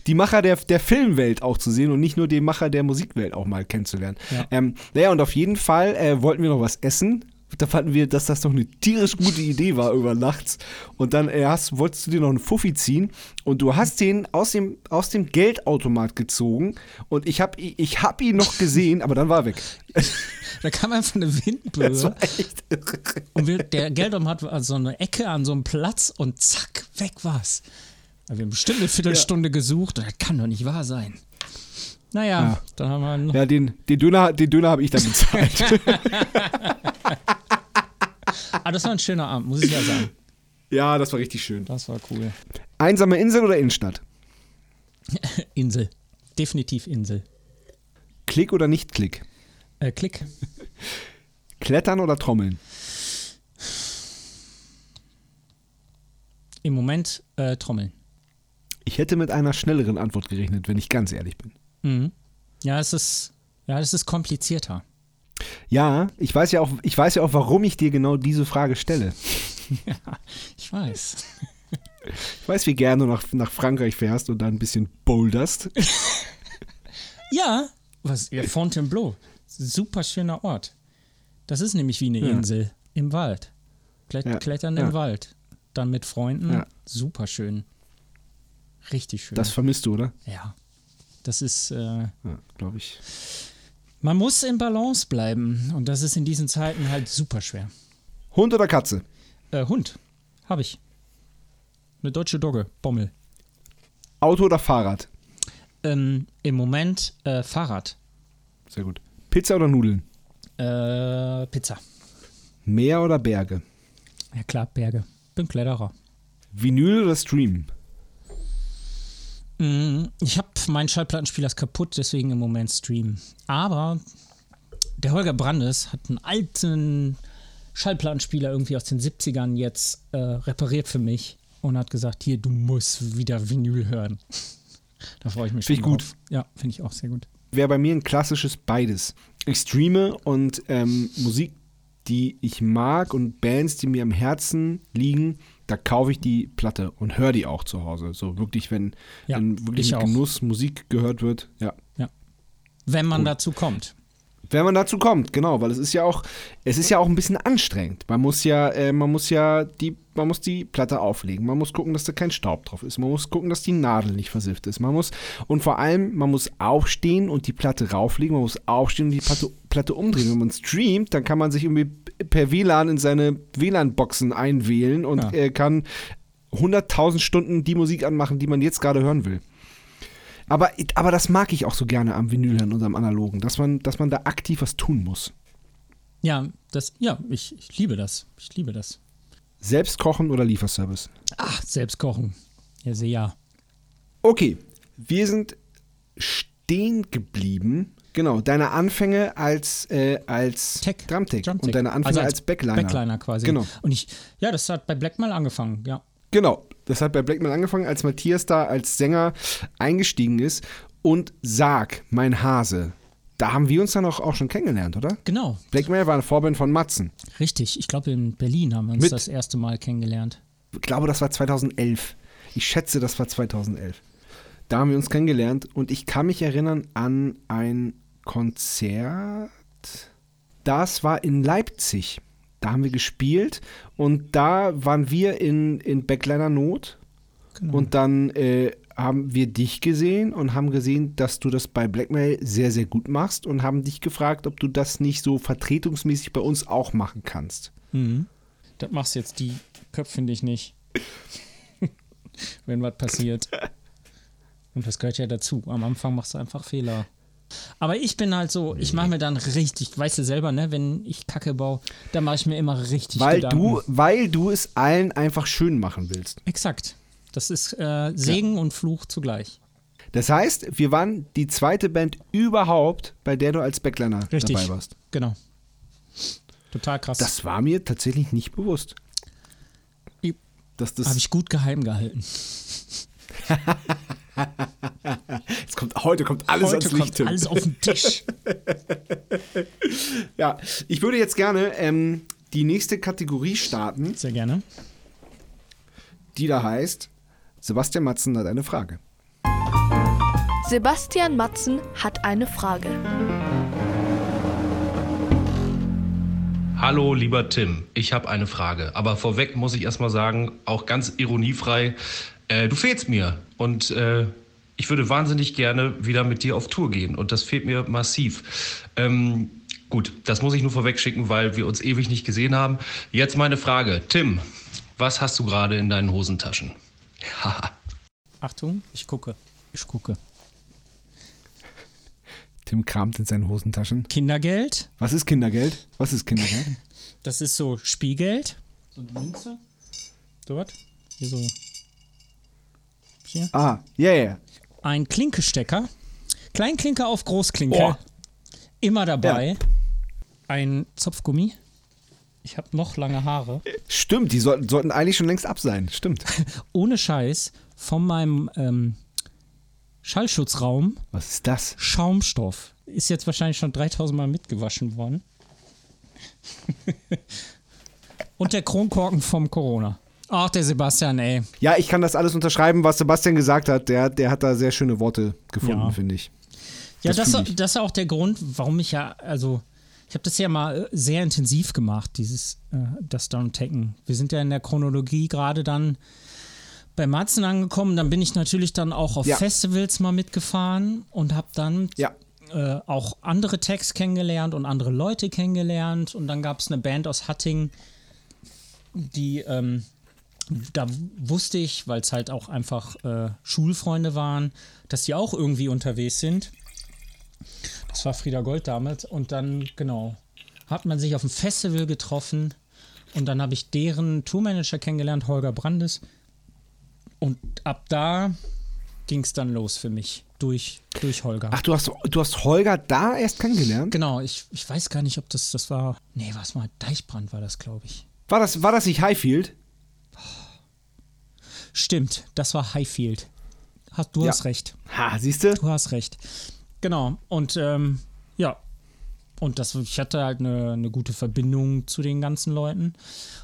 die Macher der, der Filmwelt auch zu sehen und nicht nur den Macher der Musikwelt auch mal kennenzulernen. Ja. Ähm, naja, und auf jeden Fall äh, wollten wir noch was essen. Da fanden wir, dass das doch eine tierisch gute Idee war über nachts. Und dann äh, hast, wolltest du dir noch einen Fuffi ziehen und du hast den aus dem, aus dem Geldautomat gezogen und ich habe ich hab ihn noch gesehen, aber dann war er weg. [LAUGHS] Da kam einfach eine Das Windböe war echt irre. und wir, der Geldom hat so eine Ecke an so einem Platz und zack, weg war's. Da haben wir bestimmt eine Viertelstunde gesucht und das kann doch nicht wahr sein. Naja, Ja. dann haben wir noch Ja, den, den Döner, den Döner habe ich dann bezahlt. [LAUGHS] [LAUGHS] Ah, das war ein schöner Abend, muss ich ja sagen. ja, das war richtig schön. Das war cool. Einsame Insel oder Innenstadt? [LAUGHS] Insel. Definitiv Insel. Klick oder nicht Klick? Äh, Klick. Klettern oder Trommeln? Im Moment äh, Trommeln. Ich hätte mit einer schnelleren Antwort gerechnet, wenn ich ganz ehrlich bin. Mhm. Ja, es ist, ja, es ist komplizierter. Ja, ich weiß ja auch, ich weiß ja auch, warum ich dir genau diese Frage stelle. [LAUGHS] Ja, ich weiß. Ich weiß, wie gerne du nach, nach Frankreich fährst und da ein bisschen boulderst. [LAUGHS] Ja, was, ja, Fontainebleau. Super schöner Ort. Das ist nämlich wie eine Ja. Insel im Wald. Klett, Ja, Klettern im Wald. Dann mit Freunden. Super schön. Richtig schön. Das vermisst du, oder? ja. Das ist, äh, Ja, glaube ich. man muss in Balance bleiben. Und das ist in diesen Zeiten halt super schwer. Hund oder Katze? Äh, Hund. Habe ich. Eine deutsche Dogge. Bommel. Auto oder Fahrrad? Ähm, Im Moment äh, Fahrrad. Sehr gut. Pizza oder Nudeln? Äh, Pizza. Meer oder Berge? Ja klar, Berge. Bin Kletterer. Vinyl oder Stream? Mm, Ich habe meinen Schallplattenspieler ist kaputt, deswegen im Moment Stream. Aber der Holger Brandes hat einen alten Schallplattenspieler irgendwie aus den 70ern jetzt äh, repariert für mich und hat gesagt, hier, du musst wieder Vinyl hören. da freue ich mich Find ich schon gut. drauf. Ja, finde ich auch sehr gut. Wäre bei mir ein klassisches beides. Ich streame und ähm, Musik, die ich mag und Bands, die mir am Herzen liegen, da kaufe ich die Platte und höre die auch zu Hause. So wirklich, wenn, Ja, wenn wirklich ich mit auch. Genuss Musik gehört wird. Ja. Wenn man Cool. dazu kommt. Wenn man dazu kommt, genau, weil es ist ja auch, es ist ja auch ein bisschen anstrengend. Man muss ja, äh, man muss ja die, man muss die Platte auflegen. Man muss gucken, dass da kein Staub drauf ist. Man muss gucken, dass die Nadel nicht versifft ist. Man muss und vor allem, man muss aufstehen und die Platte rauflegen. Man muss aufstehen und die Platte, Platte umdrehen. Wenn man streamt, dann kann man sich irgendwie per WLAN in seine WLAN-Boxen einwählen und Ja. äh, kann 100.000 Stunden die Musik anmachen, die man jetzt gerade hören will. Aber, aber das mag ich auch so gerne am Vinyl und am Analogen, dass man, dass man da aktiv was tun muss. Ja, das, ja, ich, ich liebe das. Ich liebe das. Selbst kochen oder Lieferservice. Ach, selbst kochen. Ja, sehr ja. Okay, wir sind stehen geblieben. Genau, deine Anfänge als, äh, als Tech. Drumtech Drumtech. und deine Anfänge Also als, als Backliner. Backliner quasi. Genau. Und ich, ja, das hat bei Blackmail angefangen, ja. Genau, das hat bei Blackman angefangen, als Matthias da als Sänger eingestiegen ist. Und Sag, mein Hase, da haben wir uns dann auch, auch schon kennengelernt, oder? Genau, Blackmail war eine Vorband von Matzen. richtig. Ich glaube, in Berlin haben wir uns Mit- das erste Mal kennengelernt. Ich glaube, das war 2011. Ich schätze, das war 2011. Da haben wir uns kennengelernt und ich kann mich erinnern an ein Konzert. Das war in Leipzig. Da haben wir gespielt und da waren wir in, in Backliner Not Genau. und dann äh, haben wir dich gesehen und haben gesehen, dass du das bei Blackmail sehr, sehr gut machst und haben dich gefragt, ob du das nicht so vertretungsmäßig bei uns auch machen kannst. mhm. Das machst jetzt die Köpfe dich nicht. [LAUGHS] Wenn was passiert. Und das gehört ja dazu. Am Anfang machst du einfach Fehler. Aber ich bin halt so, ich mache mir dann richtig, weißt du selber, ne, wenn ich Kacke baue, dann mache ich mir immer richtig Weil Gedanken. du, weil du es allen einfach schön machen willst. Exakt. Das ist äh, Segen und Fluch zugleich. Das heißt, wir waren die zweite Band überhaupt, bei der du als Backliner Richtig. dabei warst. Genau. Total krass. Das war mir tatsächlich nicht bewusst. Habe ich gut geheim gehalten. [LAUGHS] [LAUGHS] Heute kommt alles Heute ans Licht. kommt Tim. alles auf den Tisch. [LAUGHS] Ja, ich würde jetzt gerne ähm, die nächste Kategorie starten, Sehr gerne. die da heißt: Sebastian Matzen hat eine Frage. Sebastian Matzen hat eine Frage. Hallo, lieber Tim. Ich habe eine Frage. Aber vorweg muss ich erstmal sagen, auch ganz ironiefrei, äh, du fehlst mir. Und äh, ich würde wahnsinnig gerne wieder mit dir auf Tour gehen. Und das fehlt mir massiv. Ähm, gut, das muss ich nur vorweg schicken, weil wir uns ewig nicht gesehen haben. Jetzt meine Frage. Tim, was hast du gerade in deinen Hosentaschen? [LAUGHS] Achtung, ich gucke. Ich gucke. Tim kramt in seinen Hosentaschen. Kindergeld. Was ist Kindergeld? Was ist Kindergeld? Das ist so Spielgeld. So eine Münze. Dort. Hier so. Hier. ah, ja, ja, ja. Ein Klinkestecker. Kleinklinker auf Großklinke. Boah. Immer dabei. Ein Zopfgummi. Ich habe noch lange Haare. Stimmt, die sollten, sollten eigentlich schon längst ab sein. Stimmt. [LAUGHS] Ohne Scheiß. Von meinem ähm, Schallschutzraum Was ist das? Schaumstoff. Ist jetzt wahrscheinlich schon 3000 Mal mitgewaschen worden. [LAUGHS] Und der Kronkorken vom Corona. Ach, der Sebastian, ey. Ja, ich kann das alles unterschreiben, was Sebastian gesagt hat. Der, der hat da sehr schöne Worte gefunden, Ja. finde ich. Ja, Das das, ich. das ist auch der Grund, warum ich ja, also, ich habe das ja mal äh, sehr intensiv gemacht, dieses, äh, das Downtacken. Wir sind ja in der Chronologie gerade dann bei Matzen angekommen. Dann bin ich natürlich dann auch auf Ja. Festivals mal mitgefahren und habe dann Ja. äh, auch andere Tags kennengelernt und andere Leute kennengelernt. Und dann gab es eine Band aus Hatting, die, ähm, da wusste ich, weil es halt auch einfach äh, Schulfreunde waren, dass die auch irgendwie unterwegs sind. Das war Frieda Gold damals. Und dann, genau, hat man sich auf dem Festival getroffen. Und dann habe ich deren Tourmanager kennengelernt, Holger Brandes. Und ab da ging es dann los für mich. Durch, durch Holger. Ach, du hast, du hast Holger da erst kennengelernt? Genau, ich, ich weiß gar nicht, ob das, das war. Nee, was mal, Deichbrand war das, glaube ich. War das, war das nicht Highfield? Stimmt, das war Highfield. Hast, du Ja. hast recht. Ha, siehst du? Du hast recht. Genau. Und ähm, ja. Und das, ich hatte halt eine, eine gute Verbindung zu den ganzen Leuten.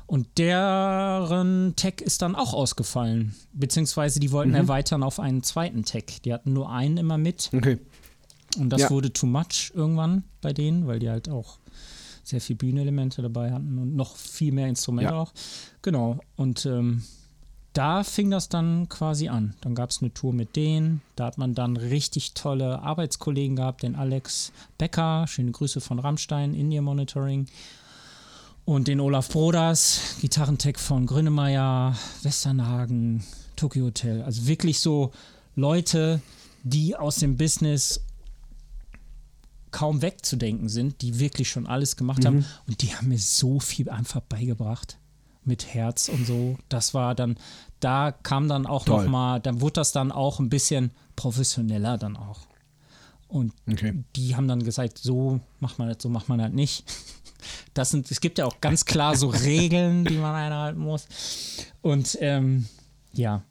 Und deren Tag ist dann auch ausgefallen. Beziehungsweise die wollten erweitern auf einen zweiten Tag. Die hatten nur einen immer mit. Okay. Und das Ja. wurde too much irgendwann bei denen, weil die halt auch sehr viel Bühnenelemente dabei hatten und noch viel mehr Instrumente Ja. auch. Genau. Und ähm, da fing das dann quasi an. Dann gab es eine Tour mit denen. Da hat man dann richtig tolle Arbeitskollegen gehabt, den Alex Becker, schöne Grüße von Rammstein, Indie Monitoring. Und den Olaf Broders, Gitarrentech von Grönemeyer, Westernhagen, Tokyo Hotel. Also wirklich so Leute, die aus dem Business kaum wegzudenken sind, die wirklich schon alles gemacht Mhm. haben. Und die haben mir so viel einfach beigebracht. Mit Herz und so. Das war dann, da kam dann auch Toll. noch mal, dann wurde das dann auch ein bisschen professioneller dann auch. Und Okay. die haben dann gesagt, so macht man das, so macht man das nicht. [LAUGHS] Das sind, es gibt ja auch ganz klar so [LAUGHS] Regeln, die man einhalten muss. Und ähm, ja,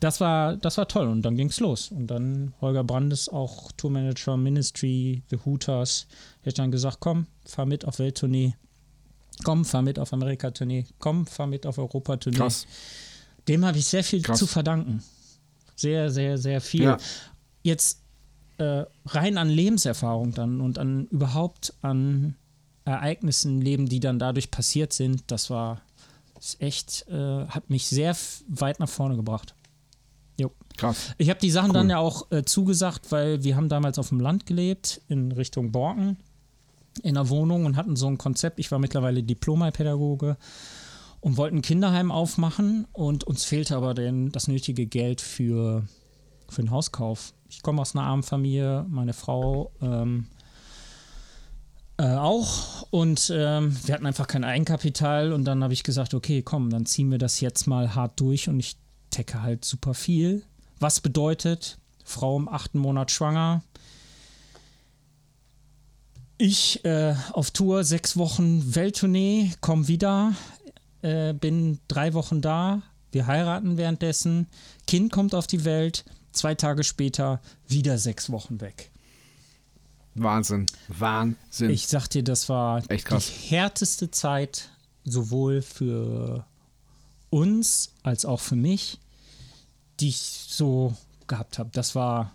das war, das war toll. Und dann ging es los. Und dann Holger Brandes, auch Tourmanager, Ministry, The Hooters, hat dann gesagt, komm, fahr mit auf Welttournee. Komm, fahr mit auf Amerika-Tournee. Komm, fahr mit auf Europa-Tournee. Krass. Dem habe ich sehr viel Krass. zu verdanken. Sehr, sehr, sehr viel. Ja. Jetzt äh, rein an Lebenserfahrung dann und an überhaupt an Ereignissen im Leben, die dann dadurch passiert sind, das war echt, äh, hat mich sehr weit nach vorne gebracht. Krass. Ich habe die Sachen Cool. dann ja auch äh, zugesagt, weil wir haben damals auf dem Land gelebt, in Richtung Borken, in einer Wohnung und hatten so ein Konzept. Ich war mittlerweile Diplompädagoge und wollten ein Kinderheim aufmachen und uns fehlte aber den, das nötige Geld für, für den Hauskauf. Ich komme aus einer armen Familie, meine Frau ähm, äh, auch und ähm, wir hatten einfach kein Eigenkapital und dann habe ich gesagt, okay, komm, dann ziehen wir das jetzt mal hart durch und ich decke halt super viel. Was bedeutet, Frau im achten Monat schwanger, ich äh, auf Tour, sechs Wochen Welttournee, komm wieder, äh, bin drei Wochen da, wir heiraten währenddessen, Kind kommt auf die Welt, zwei Tage später wieder sechs Wochen weg. Wahnsinn. Wahnsinn. Ich sag dir, das war die härteste Zeit, sowohl für uns als auch für mich, die ich so gehabt habe. Das war.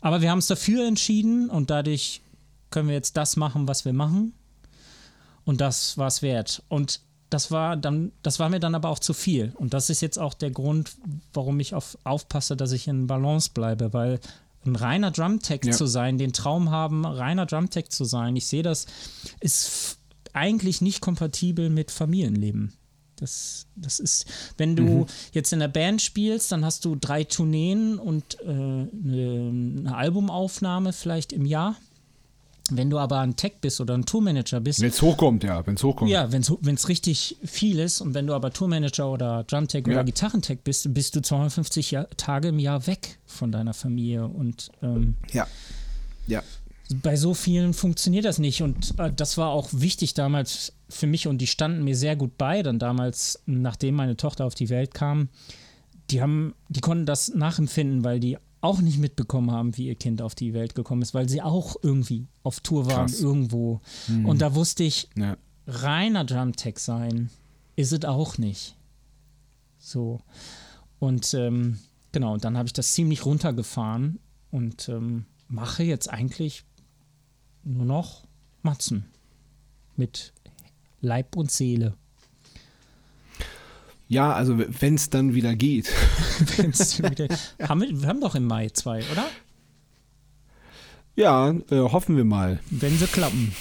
Aber wir haben uns dafür entschieden und dadurch können wir jetzt das machen, was wir machen. Und das war es wert. Und das war dann, das war mir dann aber auch zu viel. Und das ist jetzt auch der Grund, warum ich auf, aufpasse, dass ich in Balance bleibe, weil ein reiner Drumtech Ja. zu sein, den Traum haben, reiner Drumtech zu sein, ich sehe das, ist eigentlich nicht kompatibel mit Familienleben. Das, das ist, wenn du jetzt in der Band spielst, dann hast du drei Tourneen und äh, eine, eine Albumaufnahme vielleicht im Jahr. Wenn du aber ein Tech bist oder ein Tourmanager bist, Wenn es hochkommt, ja, wenn es hochkommt. ja, wenn es richtig viel ist und wenn du aber Tourmanager oder Drumtech Ja. oder Gitarrentech bist, bist du 250 Jahr, Tage im Jahr weg von deiner Familie und ähm, Ja. Ja. Bei so vielen funktioniert das nicht und äh, das war auch wichtig damals für mich und die standen mir sehr gut bei, dann damals, nachdem meine Tochter auf die Welt kam, die haben, die konnten das nachempfinden, weil die auch nicht mitbekommen haben, wie ihr Kind auf die Welt gekommen ist, weil sie auch irgendwie auf Tour waren, Krass. irgendwo. Und da wusste ich, ja. reiner Drumtech sein ist es auch nicht. So. Und ähm, genau, und dann habe ich das ziemlich runtergefahren und ähm, mache jetzt eigentlich nur noch Matzen. Mit Leib und Seele. Ja, also wenn es dann wieder geht. [LAUGHS] Wieder, haben wir, wir haben doch im Mai zwei, oder? Ja, äh, hoffen wir mal. Wenn sie klappen.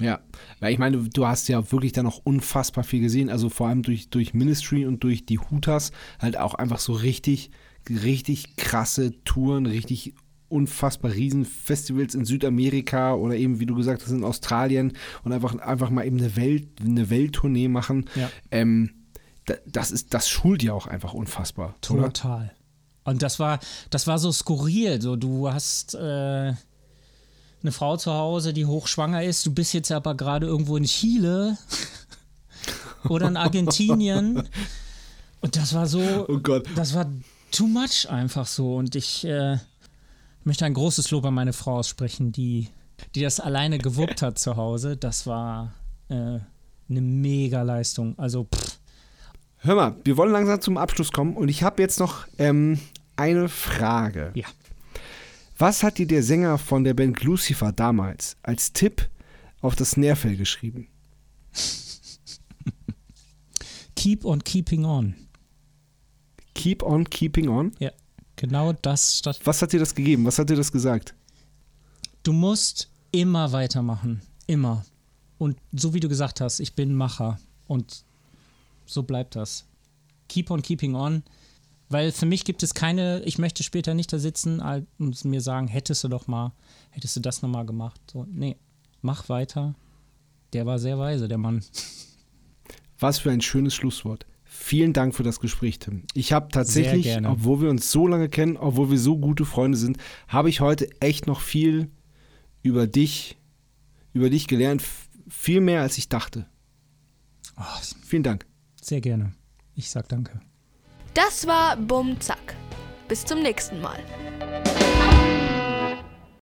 Ja, weil ich meine, du- hast ja wirklich dann auch unfassbar viel gesehen, also vor allem durch, durch Ministry und durch die Hutas halt auch einfach so richtig, richtig krasse Touren, richtig unfassbar riesen Festivals in Südamerika oder eben, wie du gesagt hast, in Australien und einfach, einfach mal eben eine Welt, eine Welttournee machen. Ja. Ähm, da, das ist, das schult ja auch einfach unfassbar. Oder? Total. Und das war, das war so skurril. So, du hast äh, eine Frau zu Hause, die hochschwanger ist. Du bist jetzt aber gerade irgendwo in Chile [LAUGHS] oder in Argentinien. Und das war so, Oh Gott. das war too much einfach so. Und ich äh, möchte ein großes Lob an meine Frau aussprechen, die, die das alleine gewuppt hat zu Hause. Das war äh, eine mega Leistung. Also, pff, Hör mal, wir wollen langsam zum Abschluss kommen und ich habe jetzt noch ähm, eine Frage. ja. Was hat dir der Sänger von der Band Lucifer damals als Tipp auf das Snarefell geschrieben? [LAUGHS] Keep on keeping on. Keep on keeping on. Ja, genau das statt. Was hat dir das gegeben? Was hat dir das gesagt? Du musst immer weitermachen. Immer. Und so wie du gesagt hast, ich bin Macher. Und so bleibt das. Keep on keeping on. Weil für mich gibt es keine, ich möchte später nicht da sitzen und mir sagen, hättest du doch mal, hättest du das nochmal gemacht. So, nee, mach weiter. Der war sehr weise, der Mann. Was für ein schönes Schlusswort. Vielen Dank für das Gespräch, Tim. Ich habe tatsächlich, obwohl wir uns so lange kennen, obwohl wir so gute Freunde sind, habe ich heute echt noch viel über dich, über dich gelernt. Viel mehr, als ich dachte. Oh, Vielen Dank. sehr gerne. Ich sag danke. Das war Bum Zack. Bis zum nächsten Mal.